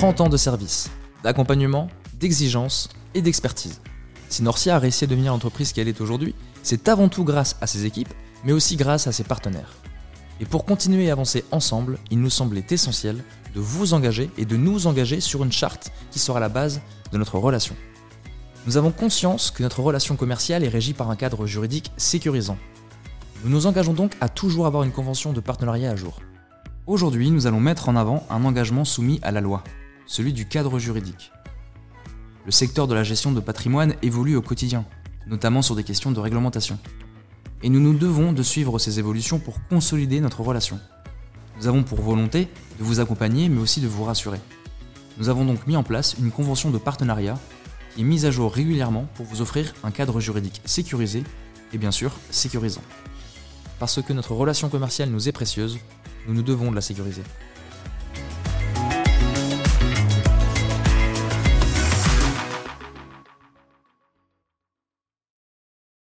30 ans de service, d'accompagnement, d'exigence et d'expertise. Si Norcia a réussi à devenir l'entreprise qu'elle est aujourd'hui, c'est avant tout grâce à ses équipes, mais aussi grâce à ses partenaires. Et pour continuer à avancer ensemble, il nous semblait essentiel de vous engager et de nous engager sur une charte qui sera la base de notre relation. Nous avons conscience que notre relation commerciale est régie par un cadre juridique sécurisant. Nous nous engageons donc à toujours avoir une convention de partenariat à jour. Aujourd'hui, nous allons mettre en avant un engagement soumis à la loi, celui du cadre juridique. Le secteur de la gestion de patrimoine évolue au quotidien, notamment sur des questions de réglementation. Et nous nous devons de suivre ces évolutions pour consolider notre relation. Nous avons pour volonté de vous accompagner mais aussi de vous rassurer. Nous avons donc mis en place une convention de partenariat qui est mise à jour régulièrement pour vous offrir un cadre juridique sécurisé et bien sûr sécurisant. Parce que notre relation commerciale nous est précieuse, nous nous devons de la sécuriser.